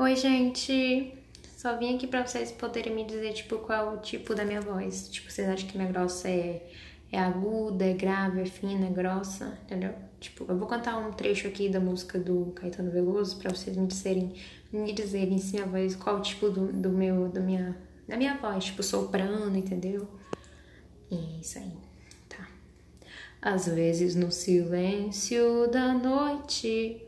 Oi, gente! Só vim aqui pra vocês poderem me dizer, tipo, qual é o tipo da minha voz. Tipo, vocês acham que minha grossa é, é aguda, é grave, é fina, é grossa, entendeu? Tipo, eu vou cantar um trecho aqui da música do Caetano Veloso pra vocês me dizerem, me dizerem se minha voz, qual o tipo do, do meu, do minha, da minha voz, tipo, soprano, entendeu? E isso aí, tá. Às vezes no silêncio da noite